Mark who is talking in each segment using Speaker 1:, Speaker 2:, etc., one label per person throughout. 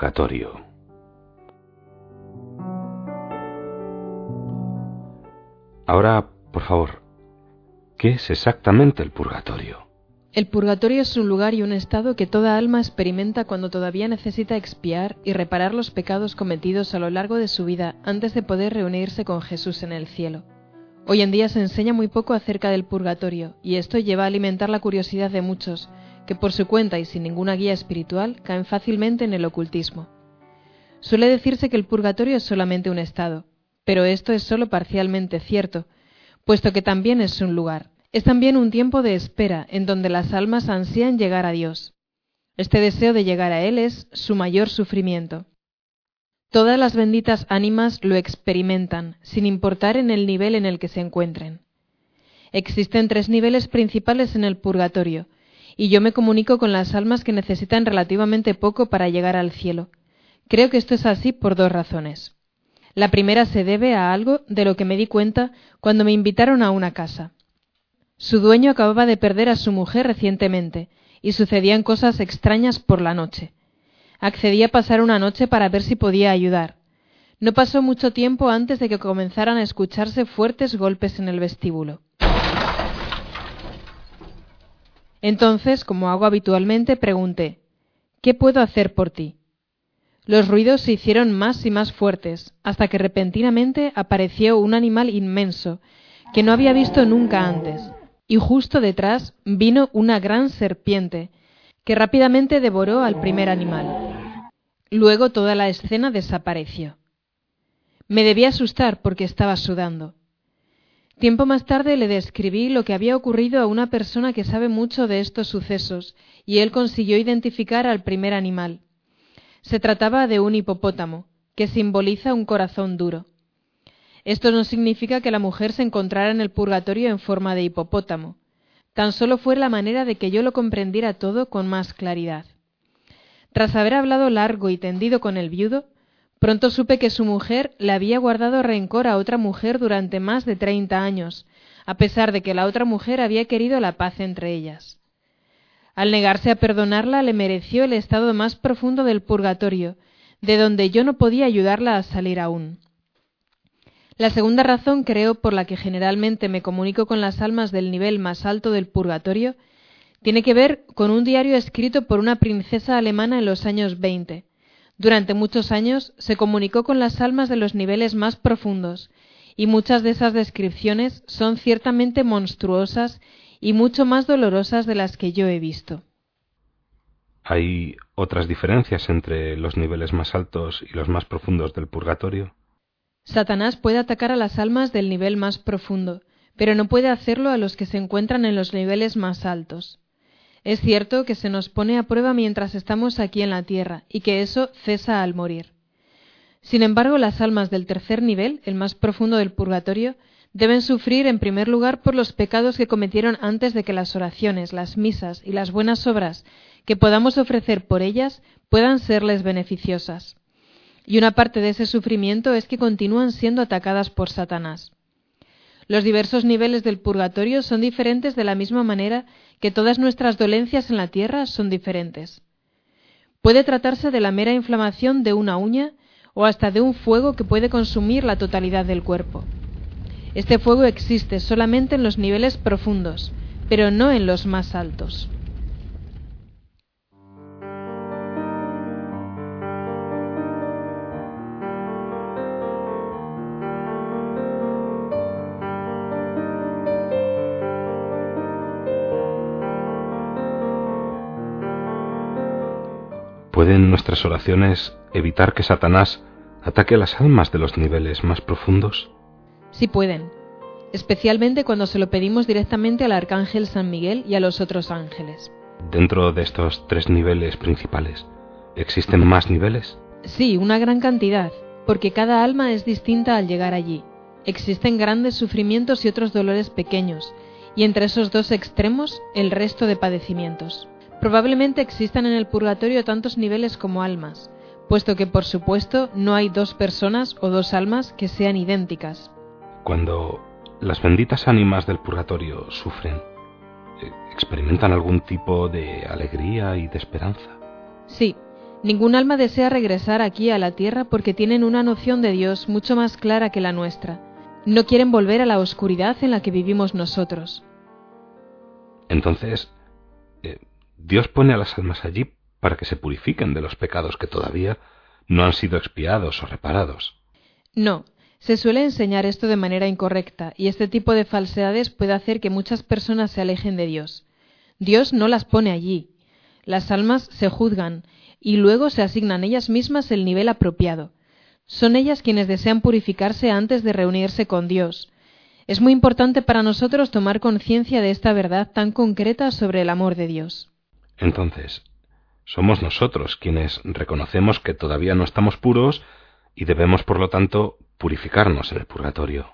Speaker 1: Purgatorio. Ahora, por favor, ¿qué es exactamente el purgatorio?
Speaker 2: El purgatorio es un lugar y un estado que toda alma experimenta cuando todavía necesita expiar y reparar los pecados cometidos a lo largo de su vida antes de poder reunirse con Jesús en el cielo. Hoy en día se enseña muy poco acerca del purgatorio, y esto lleva a alimentar la curiosidad de muchos, que por su cuenta y sin ninguna guía espiritual caen fácilmente en el ocultismo. Suele decirse que el purgatorio es solamente un estado, pero esto es solo parcialmente cierto, puesto que también es un lugar. Es también un tiempo de espera en donde las almas ansían llegar a Dios. Este deseo de llegar a Él es su mayor sufrimiento. Todas las benditas ánimas lo experimentan, sin importar en el nivel en el que se encuentren. Existen tres niveles principales en el purgatorio, y yo me comunico con las almas que necesitan relativamente poco para llegar al cielo. Creo que esto es así por dos razones. La primera se debe a algo de lo que me di cuenta cuando me invitaron a una casa. Su dueño acababa de perder a su mujer recientemente, y sucedían cosas extrañas por la noche. Accedí a pasar una noche para ver si podía ayudar. No pasó mucho tiempo antes de que comenzaran a escucharse fuertes golpes en el vestíbulo. Entonces, como hago habitualmente, pregunté ¿Qué puedo hacer por ti? Los ruidos se hicieron más y más fuertes, hasta que repentinamente apareció un animal inmenso, que no había visto nunca antes, y justo detrás vino una gran serpiente, que rápidamente devoró al primer animal. Luego toda la escena desapareció. Me debí asustar porque estaba sudando. Tiempo más tarde le describí lo que había ocurrido a una persona que sabe mucho de estos sucesos, y él consiguió identificar al primer animal. Se trataba de un hipopótamo, que simboliza un corazón duro. Esto no significa que la mujer se encontrara en el purgatorio en forma de hipopótamo. Tan solo fue la manera de que yo lo comprendiera todo con más claridad. Tras haber hablado largo y tendido con el viudo, Pronto supe que su mujer le había guardado rencor a otra mujer durante más de treinta años, a pesar de que la otra mujer había querido la paz entre ellas. Al negarse a perdonarla le mereció el estado más profundo del purgatorio, de donde yo no podía ayudarla a salir aún. La segunda razón, creo, por la que generalmente me comunico con las almas del nivel más alto del purgatorio, tiene que ver con un diario escrito por una princesa alemana en los años veinte, durante muchos años se comunicó con las almas de los niveles más profundos, y muchas de esas descripciones son ciertamente monstruosas y mucho más dolorosas de las que yo he visto.
Speaker 1: ¿Hay otras diferencias entre los niveles más altos y los más profundos del purgatorio?
Speaker 2: Satanás puede atacar a las almas del nivel más profundo, pero no puede hacerlo a los que se encuentran en los niveles más altos. Es cierto que se nos pone a prueba mientras estamos aquí en la tierra y que eso cesa al morir. Sin embargo, las almas del tercer nivel, el más profundo del purgatorio, deben sufrir en primer lugar por los pecados que cometieron antes de que las oraciones, las misas y las buenas obras que podamos ofrecer por ellas puedan serles beneficiosas. Y una parte de ese sufrimiento es que continúan siendo atacadas por Satanás. Los diversos niveles del purgatorio son diferentes de la misma manera que todas nuestras dolencias en la tierra son diferentes. Puede tratarse de la mera inflamación de una uña o hasta de un fuego que puede consumir la totalidad del cuerpo. Este fuego existe solamente en los niveles profundos, pero no en los más altos.
Speaker 1: ¿Pueden nuestras oraciones evitar que Satanás ataque a las almas de los niveles más profundos?
Speaker 2: Sí pueden, especialmente cuando se lo pedimos directamente al Arcángel San Miguel y a los otros ángeles.
Speaker 1: Dentro de estos tres niveles principales, ¿Existen más niveles?
Speaker 2: Sí, una gran cantidad, porque cada alma es distinta al llegar allí. Existen grandes sufrimientos y otros dolores pequeños, y entre esos dos extremos el resto de padecimientos. Probablemente existan en el purgatorio tantos niveles como almas, puesto que por supuesto no hay dos personas o dos almas que sean idénticas.
Speaker 1: Cuando las benditas ánimas del purgatorio sufren, eh, ¿experimentan algún tipo de alegría y de esperanza?
Speaker 2: Sí, ningún alma desea regresar aquí a la tierra porque tienen una noción de Dios mucho más clara que la nuestra. No quieren volver a la oscuridad en la que vivimos nosotros.
Speaker 1: Entonces, Dios pone a las almas allí para que se purifiquen de los pecados que todavía no han sido expiados o reparados.
Speaker 2: No, se suele enseñar esto de manera incorrecta, y este tipo de falsedades puede hacer que muchas personas se alejen de Dios. Dios no las pone allí. Las almas se juzgan, y luego se asignan ellas mismas el nivel apropiado. Son ellas quienes desean purificarse antes de reunirse con Dios. Es muy importante para nosotros tomar conciencia de esta verdad tan concreta sobre el amor de Dios.
Speaker 1: Entonces, somos nosotros quienes reconocemos que todavía no estamos puros y debemos, por lo tanto, purificarnos en el purgatorio.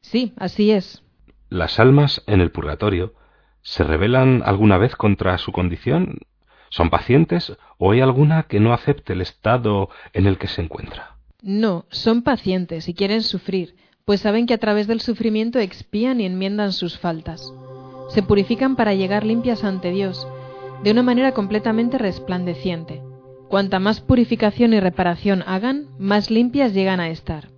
Speaker 2: Sí, así es.
Speaker 1: ¿Las almas en el purgatorio se rebelan alguna vez contra su condición? ¿Son pacientes o hay alguna que no acepte el estado en el que se encuentra?
Speaker 2: No, son pacientes y quieren sufrir, pues saben que a través del sufrimiento expían y enmiendan sus faltas. Se purifican para llegar limpias ante Dios, de una manera completamente resplandeciente. Cuanta más purificación y reparación hagan, más limpias llegan a estar.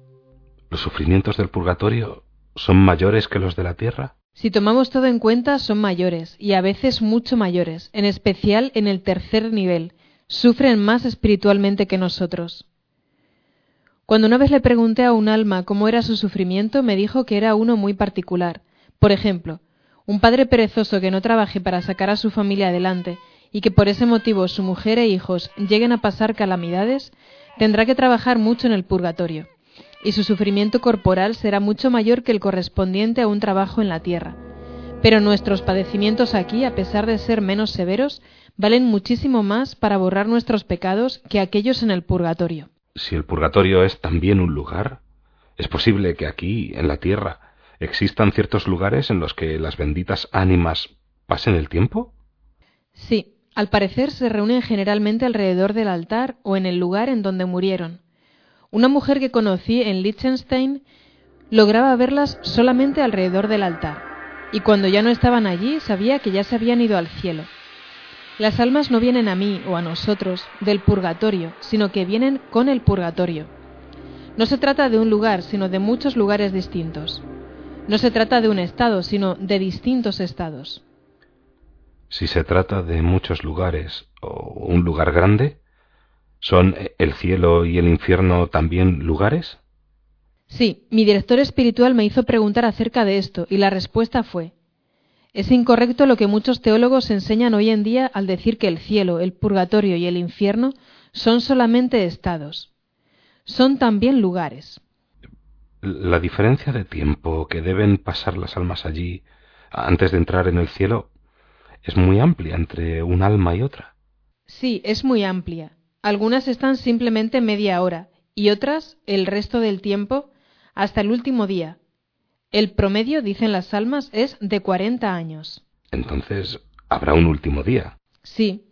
Speaker 1: ¿Los sufrimientos del purgatorio son mayores que los de la tierra?
Speaker 2: Si tomamos todo en cuenta, son mayores, y a veces mucho mayores, en especial en el tercer nivel. Sufren más espiritualmente que nosotros. Cuando una vez le pregunté a un alma cómo era su sufrimiento, me dijo que era uno muy particular. Por ejemplo, un padre perezoso que no trabaje para sacar a su familia adelante y que por ese motivo su mujer e hijos lleguen a pasar calamidades, tendrá que trabajar mucho en el purgatorio, y su sufrimiento corporal será mucho mayor que el correspondiente a un trabajo en la tierra. Pero nuestros padecimientos aquí, a pesar de ser menos severos, valen muchísimo más para borrar nuestros pecados que aquellos en el purgatorio.
Speaker 1: Si el purgatorio es también un lugar, es posible que aquí, en la tierra, existan ciertos lugares en los que las benditas ánimas pasen el tiempo?
Speaker 2: Sí, al parecer se reúnen generalmente alrededor del altar o en el lugar en donde murieron. Una mujer que conocí en Liechtenstein lograba verlas solamente alrededor del altar, y cuando ya no estaban allí sabía que ya se habían ido al cielo. Las almas no vienen a mí o a nosotros del purgatorio, sino que vienen con el purgatorio. No se trata de un lugar, sino de muchos lugares distintos. No se trata de un estado, sino de distintos estados.
Speaker 1: Si se trata de muchos lugares o un lugar grande, ¿son el cielo y el infierno también lugares?
Speaker 2: Sí, mi director espiritual me hizo preguntar acerca de esto y la respuesta fue es incorrecto lo que muchos teólogos enseñan hoy en día al decir que el cielo, el purgatorio y el infierno son solamente estados. Son también lugares.
Speaker 1: La diferencia de tiempo que deben pasar las almas allí antes de entrar en el cielo es muy amplia entre un alma y otra.
Speaker 2: Sí, es muy amplia. Algunas están simplemente media hora y otras el resto del tiempo hasta el último día. El promedio, dicen las almas, es de 40 años.
Speaker 1: Entonces, ¿habrá un último día?
Speaker 2: Sí.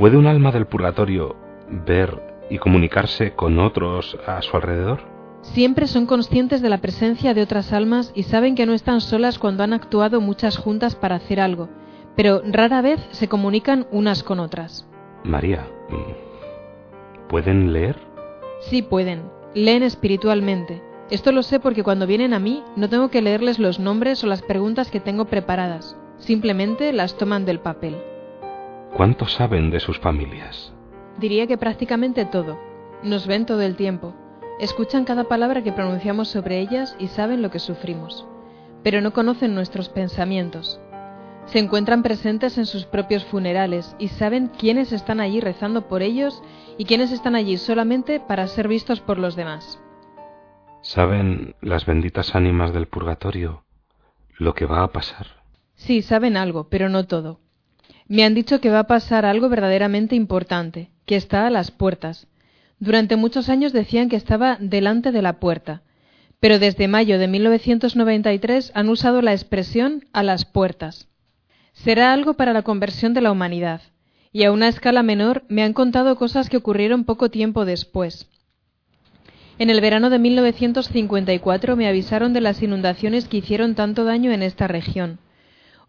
Speaker 1: ¿Puede un alma del purgatorio ver y comunicarse con otros a su alrededor?
Speaker 2: Siempre son conscientes de la presencia de otras almas y saben que no están solas cuando han actuado muchas juntas para hacer algo, pero rara vez se comunican unas con otras.
Speaker 1: María, ¿pueden leer?
Speaker 2: Sí, pueden. Leen espiritualmente. Esto lo sé porque cuando vienen a mí no tengo que leerles los nombres o las preguntas que tengo preparadas. Simplemente las toman del papel.
Speaker 1: ¿Cuánto saben de sus familias?
Speaker 2: Diría que prácticamente todo. Nos ven todo el tiempo. Escuchan cada palabra que pronunciamos sobre ellas y saben lo que sufrimos. Pero no conocen nuestros pensamientos. Se encuentran presentes en sus propios funerales y saben quiénes están allí rezando por ellos y quiénes están allí solamente para ser vistos por los demás.
Speaker 1: ¿Saben las benditas ánimas del purgatorio lo que va a pasar?
Speaker 2: Sí, saben algo, pero no todo. Me han dicho que va a pasar algo verdaderamente importante, que está a las puertas. Durante muchos años decían que estaba delante de la puerta, pero desde mayo de 1993 han usado la expresión a las puertas. Será algo para la conversión de la humanidad, y a una escala menor me han contado cosas que ocurrieron poco tiempo después. En el verano de 1954 me avisaron de las inundaciones que hicieron tanto daño en esta región.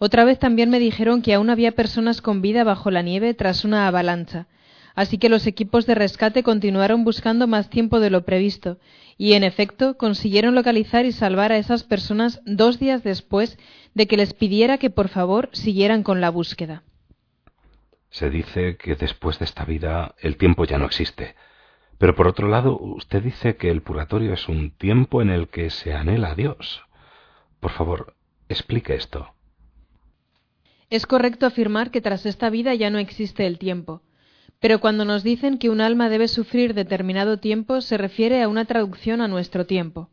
Speaker 2: Otra vez también me dijeron que aún había personas con vida bajo la nieve tras una avalancha, así que los equipos de rescate continuaron buscando más tiempo de lo previsto, y en efecto consiguieron localizar y salvar a esas personas dos días después de que les pidiera que por favor siguieran con la búsqueda.
Speaker 1: Se dice que después de esta vida el tiempo ya no existe. Pero por otro lado, usted dice que el purgatorio es un tiempo en el que se anhela a Dios. Por favor, explique esto.
Speaker 2: Es correcto afirmar que tras esta vida ya no existe el tiempo. Pero cuando nos dicen que un alma debe sufrir determinado tiempo, se refiere a una traducción a nuestro tiempo.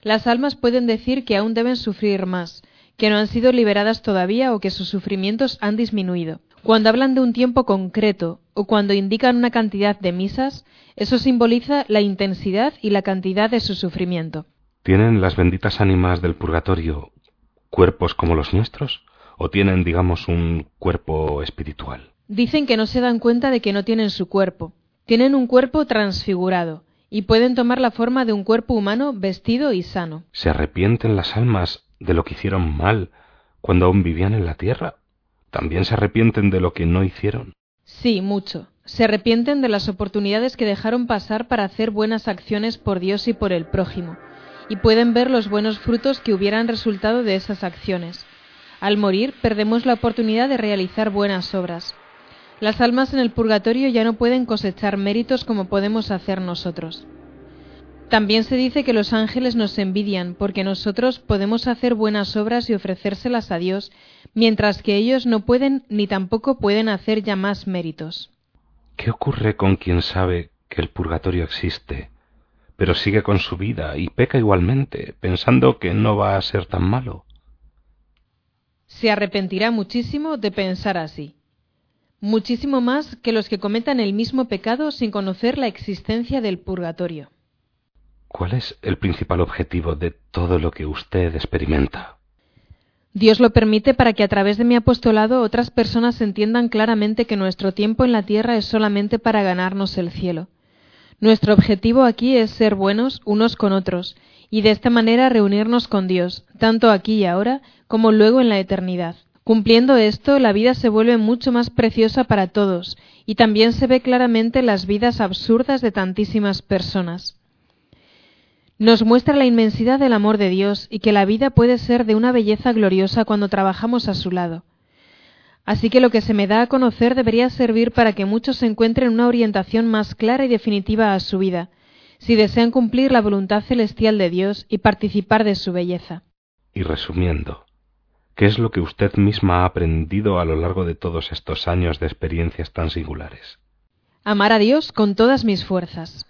Speaker 2: Las almas pueden decir que aún deben sufrir más, que no han sido liberadas todavía o que sus sufrimientos han disminuido. Cuando hablan de un tiempo concreto o cuando indican una cantidad de misas, eso simboliza la intensidad y la cantidad de su sufrimiento.
Speaker 1: ¿Tienen las benditas ánimas del purgatorio cuerpos como los nuestros? ¿O tienen, digamos, un cuerpo espiritual?
Speaker 2: Dicen que no se dan cuenta de que no tienen su cuerpo. Tienen un cuerpo transfigurado y pueden tomar la forma de un cuerpo humano vestido y sano.
Speaker 1: ¿Se arrepienten las almas de lo que hicieron mal cuando aún vivían en la tierra? ¿También se arrepienten de lo que no hicieron?
Speaker 2: Sí, mucho. Se arrepienten de las oportunidades que dejaron pasar para hacer buenas acciones por Dios y por el prójimo, y pueden ver los buenos frutos que hubieran resultado de esas acciones. Al morir perdemos la oportunidad de realizar buenas obras. Las almas en el purgatorio ya no pueden cosechar méritos como podemos hacer nosotros. También se dice que los ángeles nos envidian porque nosotros podemos hacer buenas obras y ofrecérselas a Dios, mientras que ellos no pueden ni tampoco pueden hacer ya más méritos.
Speaker 1: ¿Qué ocurre con quien sabe que el purgatorio existe, pero sigue con su vida y peca igualmente, pensando que no va a ser tan malo?
Speaker 2: Se arrepentirá muchísimo de pensar así, muchísimo más que los que cometan el mismo pecado sin conocer la existencia del purgatorio.
Speaker 1: ¿Cuál es el principal objetivo de todo lo que usted experimenta?
Speaker 2: Dios lo permite para que a través de mi apostolado otras personas entiendan claramente que nuestro tiempo en la tierra es solamente para ganarnos el cielo. Nuestro objetivo aquí es ser buenos unos con otros y de esta manera reunirnos con Dios, tanto aquí y ahora como luego en la eternidad. Cumpliendo esto, la vida se vuelve mucho más preciosa para todos y también se ve claramente las vidas absurdas de tantísimas personas nos muestra la inmensidad del amor de Dios y que la vida puede ser de una belleza gloriosa cuando trabajamos a su lado. Así que lo que se me da a conocer debería servir para que muchos encuentren una orientación más clara y definitiva a su vida, si desean cumplir la voluntad celestial de Dios y participar de su belleza.
Speaker 1: Y resumiendo, ¿qué es lo que usted misma ha aprendido a lo largo de todos estos años de experiencias tan singulares?
Speaker 2: Amar a Dios con todas mis fuerzas.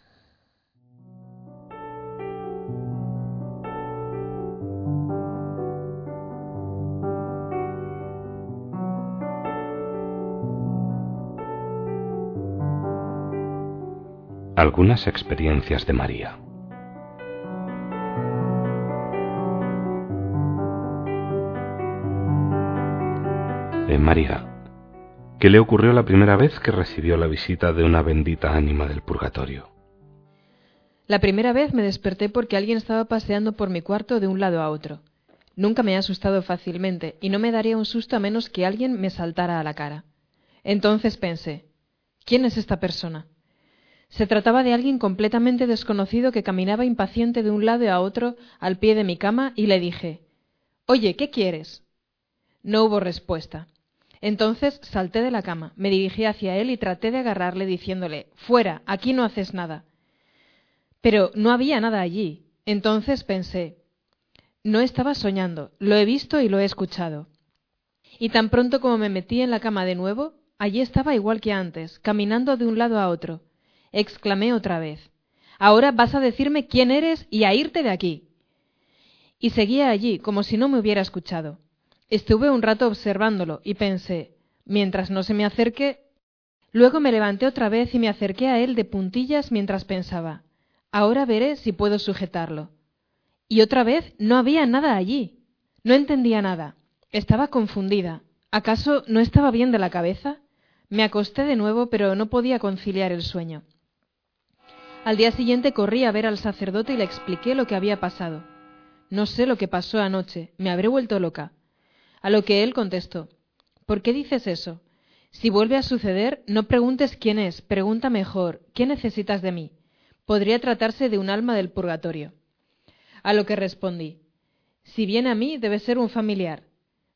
Speaker 1: Algunas experiencias de María. Eh, María, ¿qué le ocurrió la primera vez que recibió la visita de una bendita ánima del purgatorio?
Speaker 2: La primera vez me desperté porque alguien estaba paseando por mi cuarto de un lado a otro. Nunca me he asustado fácilmente y no me daría un susto a menos que alguien me saltara a la cara. Entonces pensé, ¿quién es esta persona? Se trataba de alguien completamente desconocido que caminaba impaciente de un lado a otro al pie de mi cama y le dije Oye, ¿qué quieres? No hubo respuesta. Entonces salté de la cama, me dirigí hacia él y traté de agarrarle diciéndole Fuera, aquí no haces nada. Pero no había nada allí. Entonces pensé No estaba soñando, lo he visto y lo he escuchado. Y tan pronto como me metí en la cama de nuevo, allí estaba igual que antes, caminando de un lado a otro exclamé otra vez. Ahora vas a decirme quién eres y a irte de aquí. y seguía allí como si no me hubiera escuchado. Estuve un rato observándolo y pensé, mientras no se me acerque. Luego me levanté otra vez y me acerqué a él de puntillas mientras pensaba, ahora veré si puedo sujetarlo. Y otra vez no había nada allí. No entendía nada. Estaba confundida. ¿Acaso no estaba bien de la cabeza? Me acosté de nuevo, pero no podía conciliar el sueño. Al día siguiente corrí a ver al sacerdote y le expliqué lo que había pasado. No sé lo que pasó anoche, me habré vuelto loca. A lo que él contestó ¿Por qué dices eso? Si vuelve a suceder, no preguntes quién es, pregunta mejor ¿qué necesitas de mí? Podría tratarse de un alma del purgatorio. A lo que respondí Si viene a mí, debe ser un familiar.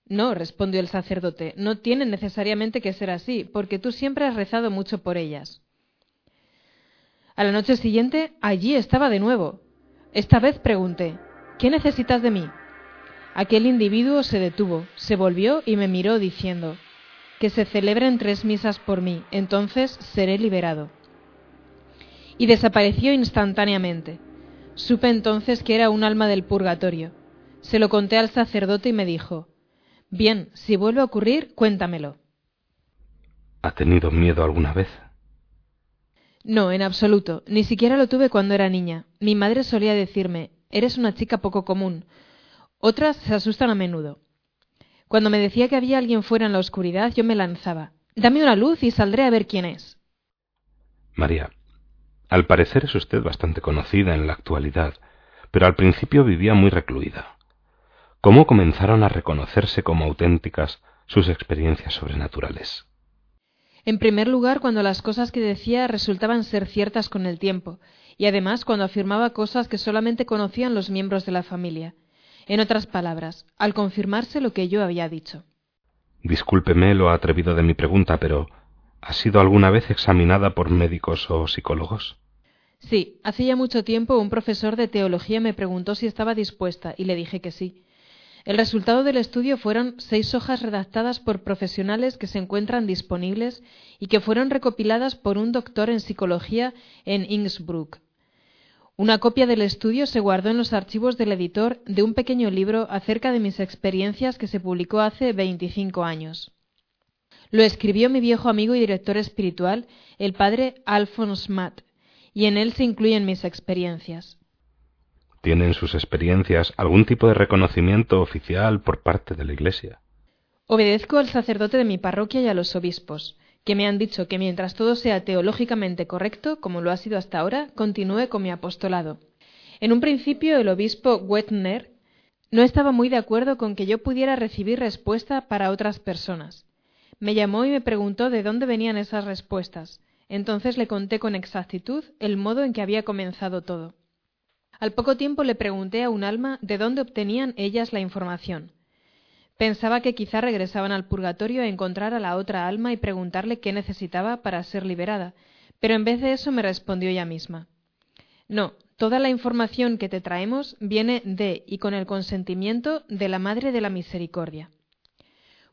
Speaker 2: No, respondió el sacerdote, no tiene necesariamente que ser así, porque tú siempre has rezado mucho por ellas. A la noche siguiente, allí estaba de nuevo. Esta vez pregunté, ¿qué necesitas de mí? Aquel individuo se detuvo, se volvió y me miró diciendo, que se celebren tres misas por mí, entonces seré liberado. Y desapareció instantáneamente. Supe entonces que era un alma del purgatorio. Se lo conté al sacerdote y me dijo, Bien, si vuelve a ocurrir, cuéntamelo.
Speaker 1: ¿Ha tenido miedo alguna vez?
Speaker 2: No, en absoluto. Ni siquiera lo tuve cuando era niña. Mi madre solía decirme, eres una chica poco común. Otras se asustan a menudo. Cuando me decía que había alguien fuera en la oscuridad, yo me lanzaba. Dame una luz y saldré a ver quién es.
Speaker 1: María, al parecer es usted bastante conocida en la actualidad, pero al principio vivía muy recluida. ¿Cómo comenzaron a reconocerse como auténticas sus experiencias sobrenaturales?
Speaker 2: En primer lugar, cuando las cosas que decía resultaban ser ciertas con el tiempo, y además cuando afirmaba cosas que solamente conocían los miembros de la familia. En otras palabras, al confirmarse lo que yo había dicho.
Speaker 1: Discúlpeme lo atrevido de mi pregunta, pero ¿ha sido alguna vez examinada por médicos o psicólogos?
Speaker 2: Sí, hace ya mucho tiempo un profesor de teología me preguntó si estaba dispuesta y le dije que sí. El resultado del estudio fueron seis hojas redactadas por profesionales que se encuentran disponibles y que fueron recopiladas por un doctor en psicología en Innsbruck. Una copia del estudio se guardó en los archivos del editor de un pequeño libro acerca de mis experiencias que se publicó hace 25 años. Lo escribió mi viejo amigo y director espiritual, el padre Alphonse Matt, y en él se incluyen mis experiencias.
Speaker 1: ¿Tienen sus experiencias algún tipo de reconocimiento oficial por parte de la Iglesia?
Speaker 2: Obedezco al sacerdote de mi parroquia y a los obispos, que me han dicho que mientras todo sea teológicamente correcto, como lo ha sido hasta ahora, continúe con mi apostolado. En un principio, el obispo Wetner no estaba muy de acuerdo con que yo pudiera recibir respuesta para otras personas. Me llamó y me preguntó de dónde venían esas respuestas. Entonces le conté con exactitud el modo en que había comenzado todo. Al poco tiempo le pregunté a un alma de dónde obtenían ellas la información. Pensaba que quizá regresaban al purgatorio a encontrar a la otra alma y preguntarle qué necesitaba para ser liberada, pero en vez de eso me respondió ella misma. No, toda la información que te traemos viene de y con el consentimiento de la Madre de la Misericordia.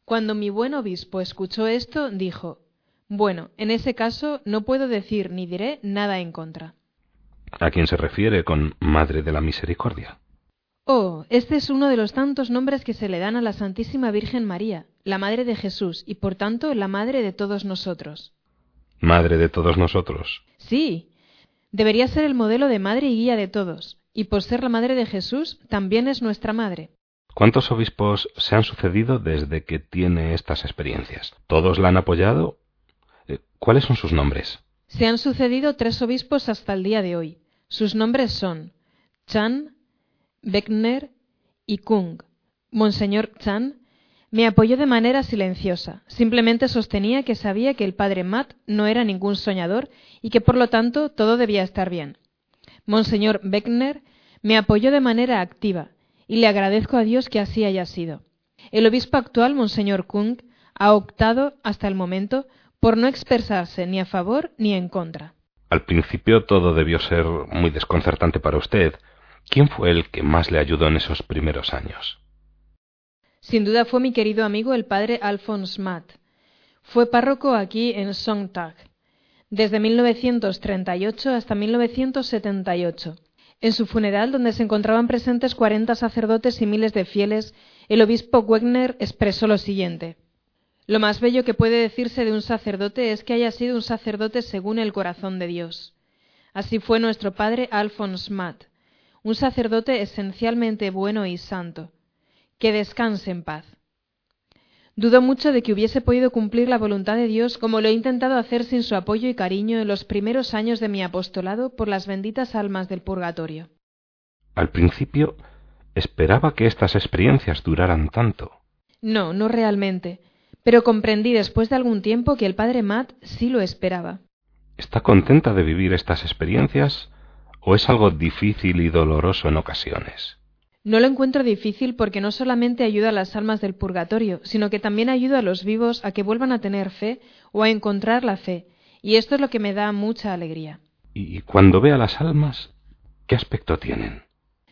Speaker 2: Cuando mi buen obispo escuchó esto, dijo Bueno, en ese caso no puedo decir ni diré nada en contra.
Speaker 1: ¿A quién se refiere con Madre de la Misericordia?
Speaker 2: Oh, este es uno de los tantos nombres que se le dan a la Santísima Virgen María, la Madre de Jesús y por tanto la Madre de todos nosotros.
Speaker 1: Madre de todos nosotros.
Speaker 2: Sí, debería ser el modelo de madre y guía de todos, y por ser la Madre de Jesús también es nuestra Madre.
Speaker 1: ¿Cuántos obispos se han sucedido desde que tiene estas experiencias? ¿Todos la han apoyado? Eh, ¿Cuáles son sus nombres?
Speaker 2: Se han sucedido tres obispos hasta el día de hoy. Sus nombres son Chan, Beckner y Kung. Monseñor Chan me apoyó de manera silenciosa. Simplemente sostenía que sabía que el padre Matt no era ningún soñador y que por lo tanto todo debía estar bien. Monseñor Beckner me apoyó de manera activa y le agradezco a Dios que así haya sido. El obispo actual, Monseñor Kung, ha optado hasta el momento por no expresarse ni a favor ni en contra.
Speaker 1: Al principio todo debió ser muy desconcertante para usted. ¿Quién fue el que más le ayudó en esos primeros años?
Speaker 2: Sin duda fue mi querido amigo el padre Alphonse Matt. Fue párroco aquí en Sontag desde 1938 hasta 1978. En su funeral, donde se encontraban presentes cuarenta sacerdotes y miles de fieles, el obispo Wegner expresó lo siguiente. Lo más bello que puede decirse de un sacerdote es que haya sido un sacerdote según el corazón de Dios. Así fue nuestro padre Alphonse Matt, un sacerdote esencialmente bueno y santo. Que descanse en paz. Dudo mucho de que hubiese podido cumplir la voluntad de Dios como lo he intentado hacer sin su apoyo y cariño en los primeros años de mi apostolado por las benditas almas del purgatorio.
Speaker 1: Al principio esperaba que estas experiencias duraran tanto.
Speaker 2: No, no realmente, pero comprendí después de algún tiempo que el padre Matt sí lo esperaba.
Speaker 1: ¿Está contenta de vivir estas experiencias o es algo difícil y doloroso en ocasiones?
Speaker 2: No lo encuentro difícil porque no solamente ayuda a las almas del purgatorio, sino que también ayuda a los vivos a que vuelvan a tener fe o a encontrar la fe, y esto es lo que me da mucha alegría.
Speaker 1: ¿Y cuando ve a las almas, qué aspecto tienen?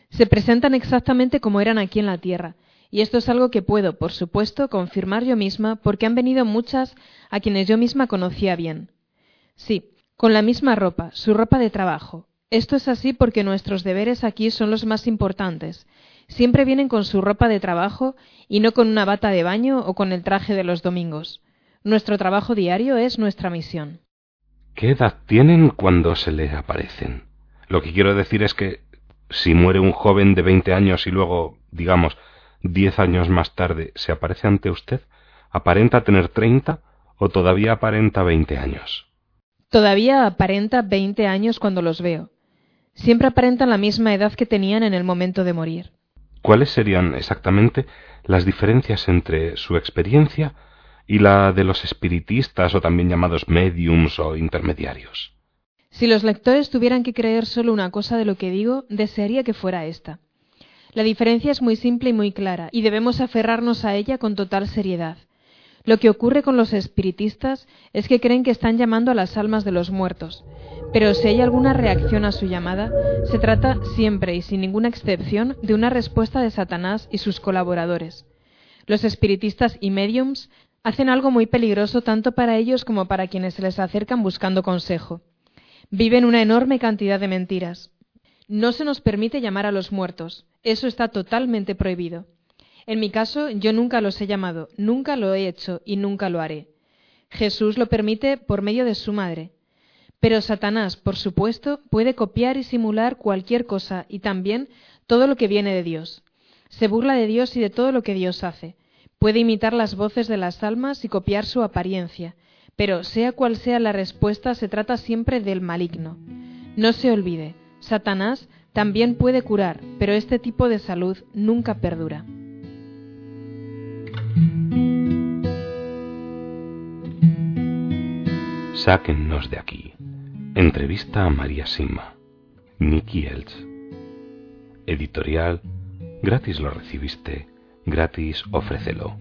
Speaker 2: Se presentan exactamente como eran aquí en la tierra, y esto es algo que puedo, por supuesto, confirmar yo misma porque han venido muchas a quienes yo misma conocía bien. Sí, con la misma ropa, su ropa de trabajo, esto es así porque nuestros deberes aquí son los más importantes. Siempre vienen con su ropa de trabajo y no con una bata de baño o con el traje de los domingos. Nuestro trabajo diario es nuestra misión.
Speaker 1: ¿Qué edad tienen cuando se les aparecen? Lo que quiero decir es que si muere un joven de veinte años y luego, digamos, diez años más tarde se aparece ante usted, ¿aparenta tener treinta o todavía aparenta veinte años?
Speaker 2: Todavía aparenta veinte años cuando los veo siempre aparentan la misma edad que tenían en el momento de morir.
Speaker 1: ¿Cuáles serían exactamente las diferencias entre su experiencia y la de los espiritistas o también llamados mediums o intermediarios?
Speaker 2: Si los lectores tuvieran que creer solo una cosa de lo que digo, desearía que fuera esta. La diferencia es muy simple y muy clara, y debemos aferrarnos a ella con total seriedad. Lo que ocurre con los espiritistas es que creen que están llamando a las almas de los muertos, pero si hay alguna reacción a su llamada, se trata siempre y sin ninguna excepción de una respuesta de Satanás y sus colaboradores. Los espiritistas y mediums hacen algo muy peligroso tanto para ellos como para quienes se les acercan buscando consejo. Viven una enorme cantidad de mentiras. No se nos permite llamar a los muertos. Eso está totalmente prohibido. En mi caso, yo nunca los he llamado, nunca lo he hecho y nunca lo haré. Jesús lo permite por medio de su madre. Pero Satanás, por supuesto, puede copiar y simular cualquier cosa y también todo lo que viene de Dios. Se burla de Dios y de todo lo que Dios hace. Puede imitar las voces de las almas y copiar su apariencia. Pero sea cual sea la respuesta, se trata siempre del maligno. No se olvide, Satanás también puede curar, pero este tipo de salud nunca perdura.
Speaker 1: Sáquennos de aquí. Entrevista a María Sima. Nicky Elch. Editorial. Gratis lo recibiste. Gratis ofrécelo.